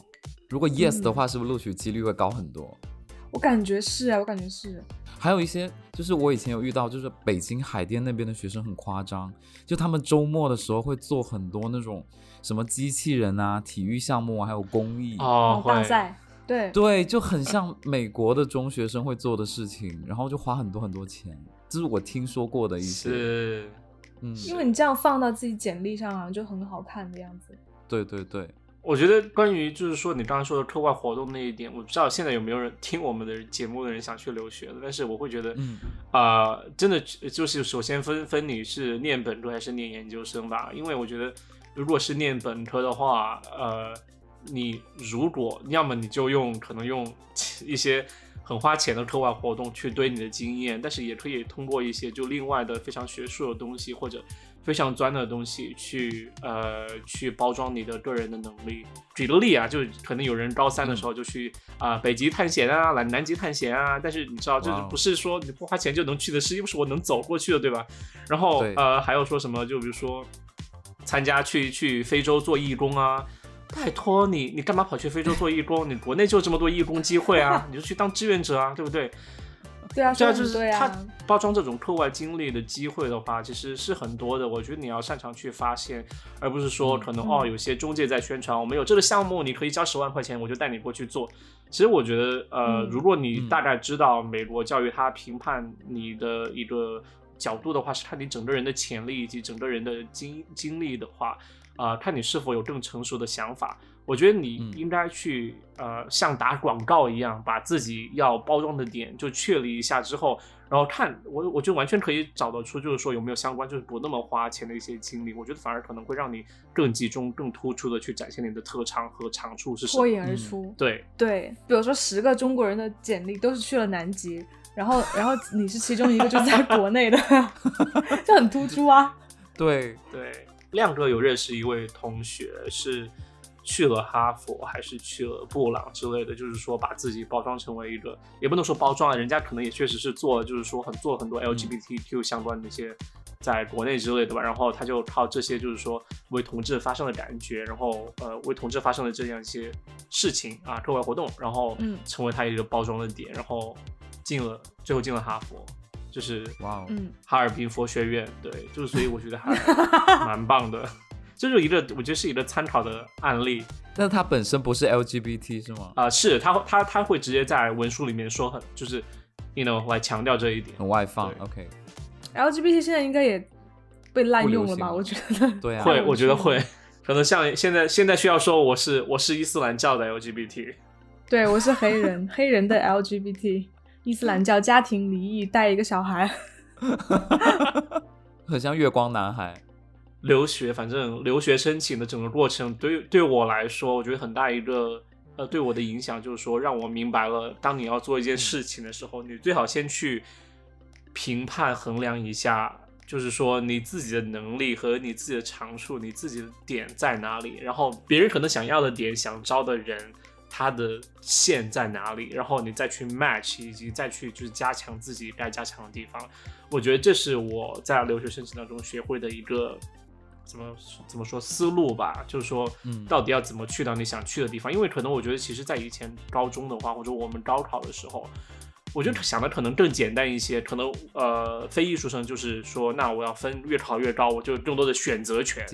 Speaker 1: 如果 yes 的
Speaker 3: 嗯
Speaker 1: 话，是不是录取几率会高很多？
Speaker 3: 我感觉是啊，我感觉是。
Speaker 1: 还有一些，就是我以前有遇到，就是北京海淀那边的学生很夸张，就他们周末的时候会做很多那种什么机器人啊、体育项目啊，还有公益。
Speaker 2: 哦，会
Speaker 3: 大赛，对，
Speaker 1: 对，就很像美国的中学生会做的事情，然后就花很多很多钱。这是我听说过的一些。
Speaker 2: 是，
Speaker 1: 嗯，
Speaker 3: 因为你这样放到自己简历上啊，就很好看的样子。
Speaker 1: 对对对，
Speaker 2: 我觉得关于就是说你刚刚说的课外活动那一点，我不知道现在有没有人听我们的节目的人想去留学的，但是我会觉得，
Speaker 1: 嗯。
Speaker 2: 啊、真的就是首先分分你是念本科还是念研究生吧，因为我觉得如果是念本科的话，呃，你如果要么你就用可能用一些很花钱的课外活动去堆你的经验，但是也可以通过一些就另外的非常学术的东西或者非常专的东西去呃去包装你的个人的能力。举个例啊，就可能有人高三的时候就去啊、北极探险啊，来南极探险啊，但是你知道这
Speaker 1: 哇哦
Speaker 2: 不是说你不花钱就能去的事，又不是我能走过去的，对吧？然后呃还有说什么，就比如说参加去去非洲做义工啊。拜托你，你干嘛跑去非洲做义工？你国内就这么多义工机会啊，你就去当志愿者啊，对不对？
Speaker 3: 对啊，
Speaker 2: 对啊，就是他。包装这种课外经历的机会的话，其实是很多的。我觉得你要擅长去发现，而不是说可能、
Speaker 3: 嗯
Speaker 2: 哦，有些中介在宣传我们有这个项目，你可以交十万块钱，我就带你过去做。其实我觉得，呃，
Speaker 3: 嗯
Speaker 2: 如果你
Speaker 1: 嗯
Speaker 2: 大概知道美国教育它评判你的一个角度的话，是看你整个人的潜力以及整个人的经经历的话，啊、看你是否有更成熟的想法。我觉得你
Speaker 1: 嗯
Speaker 2: 应该去、呃，像打广告一样，把自己要包装的点就确立一下之后，然后看我，我觉得完全可以找得出，就是说有没有相关，就是不那么花钱的一些经历。我觉得反而可能会让你更集中、更突出的去展现你的特长和长处是什么。
Speaker 3: 脱颖而
Speaker 1: 嗯
Speaker 3: 出，
Speaker 2: 对，
Speaker 3: 对，比如说十个中国人的简历都是去了南极，然后然后你是其中一个就在国内的，就很突出啊。
Speaker 1: 对，
Speaker 2: 对，亮哥有认识一位同学是去了哈佛，还是去了布朗之类的，就是说把自己包装成为一个，也不能说包装啊，人家可能也确实是做了，就是说很做很多 LGBTQ 相关的一些。在国内之类的吧，然后他就靠这些，就是说为同志发声的感觉，然后呃为同志发生的这样一些事情啊，课外活动，然后
Speaker 3: 嗯。
Speaker 2: 成为他一个包装的点，然后进了最后进了哈佛，就是
Speaker 1: 哇哦，
Speaker 3: 嗯，
Speaker 2: 哈尔滨佛学院，对，就是所以我觉得还 蛮棒的，这就是一个我觉得是一个参考的案例。
Speaker 1: 那他本身不是 LGBT 是吗？
Speaker 2: 啊、是他他他会直接在文书里面说很就是，you know 来强调这一点，
Speaker 1: 很外放
Speaker 3: ，OK，LGBT 现在应该也被滥用了吧？我觉得。
Speaker 1: 对啊，
Speaker 2: 会
Speaker 3: 嗯
Speaker 2: 我觉得会，可能像现在现在需要说我是我是伊斯兰教的 LGBT，
Speaker 3: 对我是黑人，黑人的 LGBT，伊斯兰教家庭离异带一个小孩，
Speaker 1: 很像月光男孩。
Speaker 2: 留学，反正留学申请的整个过程，对对我来说，我觉得很大一个呃对我的影响就是说，让我明白了，当你要做一件事情的时候，你最好先去评判衡量一下，就是说你自己的能力和你自己的长处，你自己的点在哪里，然后别人可能想要的点，想招的人。他的线在哪里？然后你再去 match，以及再去就是加强自己该加强的地方。我觉得这是我在留学申请当中学会的一个怎么怎么说思路吧，就是说，
Speaker 1: 嗯
Speaker 2: 到底要怎么去到你想去的地方？因为可能我觉得，其实，在以前高中的话，或者我们高考的时候，我觉得想的可能更简单一些。可能呃，非艺术生就是说，那我要分越考越高，我就更多的选择权，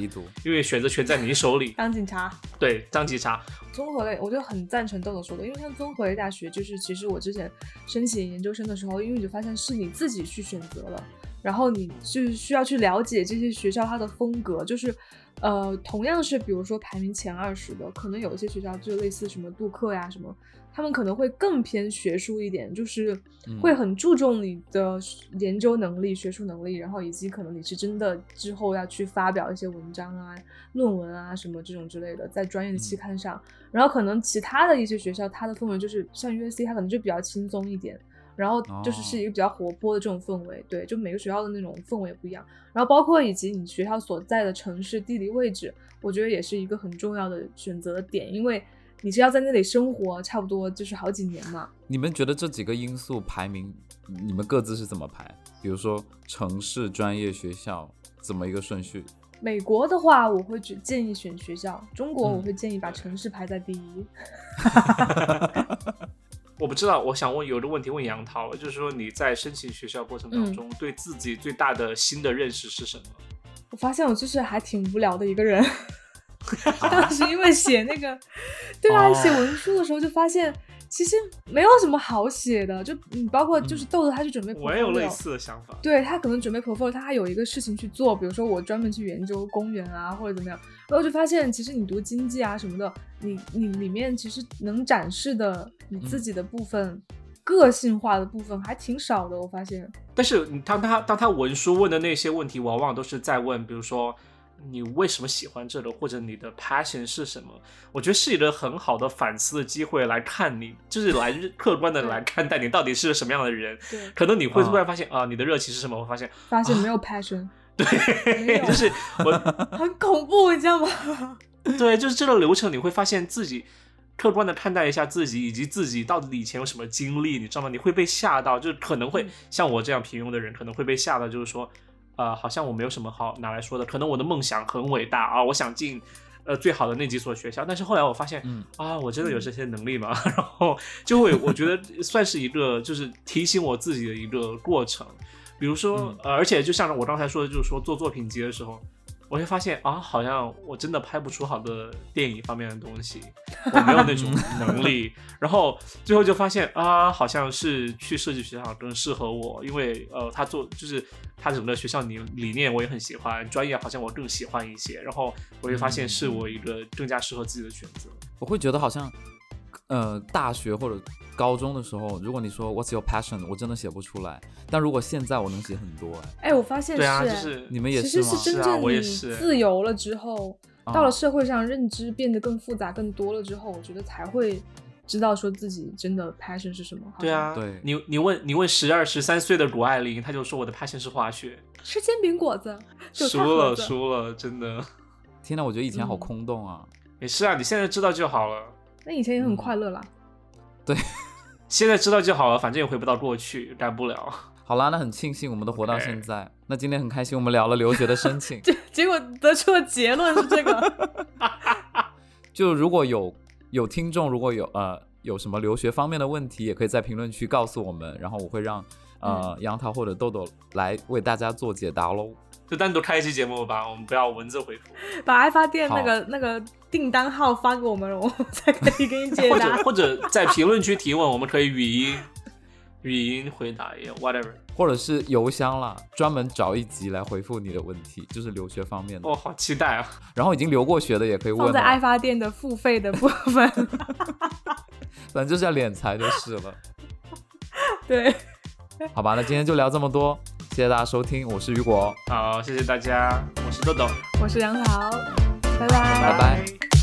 Speaker 2: 因为选择权在你手里。
Speaker 3: 当警察。
Speaker 2: 对，当警察，
Speaker 3: 综合类，我就很赞成豆豆说的，因为像综合类大学，就是其实我之前申请研究生的时候，因为你就发现是你自己去选择了，然后你就是需要去了解这些学校它的风格，就是呃，同样是比如说排名前二十的，可能有一些学校就类似什么杜克呀什么，他们可能会更偏学术一点，就是
Speaker 1: 嗯
Speaker 3: 会很注重你的研究能力、学术能力，然后以及可能你是真的之后要去发表一些文章啊、论文啊什么这种之类的，在专业的期刊上。然后可能其他的一些学校，它的氛围就是像 USC，它可能就比较轻松一点。然后就是是一个比较活泼的这种氛围，对，就每个学校的那种氛围不一样。然后包括以及你学校所在的城市地理位置，我觉得也是一个很重要的选择的点，因为你是要在那里生活差不多就是好几年嘛。
Speaker 1: 你们觉得这几个因素排名，你们各自是怎么排？比如说城市、专业、学校，怎么一个顺序？
Speaker 3: 美国的话，我会只建议选学校；中国
Speaker 1: 嗯
Speaker 3: 我会建议把城市排在第一。
Speaker 2: 我不知道，我想问有个问题问杨涛，就是说你在申请学校过程当中，对自己最大的新的认识是什么？
Speaker 3: 我发现我就是还挺无聊的一个人。当时因为写那个，对啊，
Speaker 1: 哦
Speaker 3: 写文书的时候就发现，其实没有什么好写的，就你包括就是豆豆他去准备
Speaker 2: 我也有类似的想法。
Speaker 3: 对他可能准备 portfolio，他还有一个事情去做，比如说我专门去研究公园啊或者怎么样，然后就发现其实你读经济啊什么的，你你里面其实能展示的你自己的部分。个性化的部分还挺少的，我发现。
Speaker 2: 但是你当他当他文书问的那些问题，往往都是在问，比如说你为什么喜欢这个，或者你的 passion 是什么？我觉得是一个很好的反思的机会，来看你，就是来 客观的来看待你到底是个什么样的人。
Speaker 3: 对，
Speaker 2: 可能你会突然发现啊，你的热情是什么？我发现
Speaker 3: 发现没有 passion。
Speaker 2: 对，就是我
Speaker 3: 很恐怖，你知道吗？
Speaker 2: 对，就是这个流程，你会发现自己。客观的看待一下自己，以及自己到底以前有什么经历，你知道吗？你会被吓到，就是可能会像我这样平庸的人，可能会被吓到，就是说，呃，好像我没有什么好拿来说的。可能我的梦想很伟大啊，我想进呃最好的那几所学校，但是后来我发现，啊，我真的有这些能力吗？然后就会我觉得算是一个就是提醒我自己的一个过程。比如说，呃，而且就像我刚才说的，就是说做作品集的时候。我会发现啊，好像我真的拍不出好的电影方面的东西，我没有那种 能力。然后最后就发现啊，好像是去设计学校更适合我，因为呃，他做就是他整个学校理理念我也很喜欢，专业好像我更喜欢一些。然后我就发现是我一个更加适合自己的选择。
Speaker 1: 我会觉得好像。呃，大学或者高中的时候，如果你说 What's your passion，我真的写不出来。但如果现在我能写很多，
Speaker 3: 哎，哎，我发现
Speaker 2: 是，
Speaker 1: 你们也
Speaker 3: 是吗？其实是真正
Speaker 2: 你
Speaker 3: 自由了之后，到了社会上，认知变得更复杂、更多了之后，我觉得才会知道说自己真的 passion 是什么。
Speaker 2: 对啊，
Speaker 1: 对，
Speaker 2: 你你问你问十二十三岁的谷爱凌，她就说我的 passion 是滑雪，
Speaker 3: 吃煎饼果子，
Speaker 2: 输了输了，真的。
Speaker 1: 天呐，我觉得以前好空洞啊。
Speaker 2: 没事啊，你现在知道就好了。
Speaker 3: 那以前也很快乐啦，
Speaker 1: 对，
Speaker 2: 现在知道就好了，反正也回不到过去，改不了。
Speaker 1: 好啦，那很庆幸我们都活到现在。那今天很开心，我们聊了留学的申请，
Speaker 3: 结结果得出的结论是这个。
Speaker 1: 就如果有有听众，如果有呃有什么留学方面的问题，也可以在评论区告诉我们，然后我会让呃杨桃或者豆豆来为大家做解答喽。
Speaker 2: 就单独开一期节目吧，我们不要文字回复。
Speaker 3: 把爱发电那个那个订单号发给我们，我们才可以给你解
Speaker 2: 答。或者或者在评论区提问，我们可以语音语音回答也 whatever。
Speaker 1: 或者是邮箱啦，专门找一集来回复你的问题，就是留学方面的。
Speaker 2: 哦，好期待啊！
Speaker 1: 然后已经留过学的也可以问。
Speaker 3: 放在爱发电的付费的部分。
Speaker 1: 反正就是要敛财就是了。
Speaker 3: 对。
Speaker 1: 好吧，那今天就聊这么多。谢谢大家收听，我是雨果。
Speaker 2: 好，谢谢大家，我是豆豆，
Speaker 3: 我是杨桃，拜拜，
Speaker 1: 拜拜。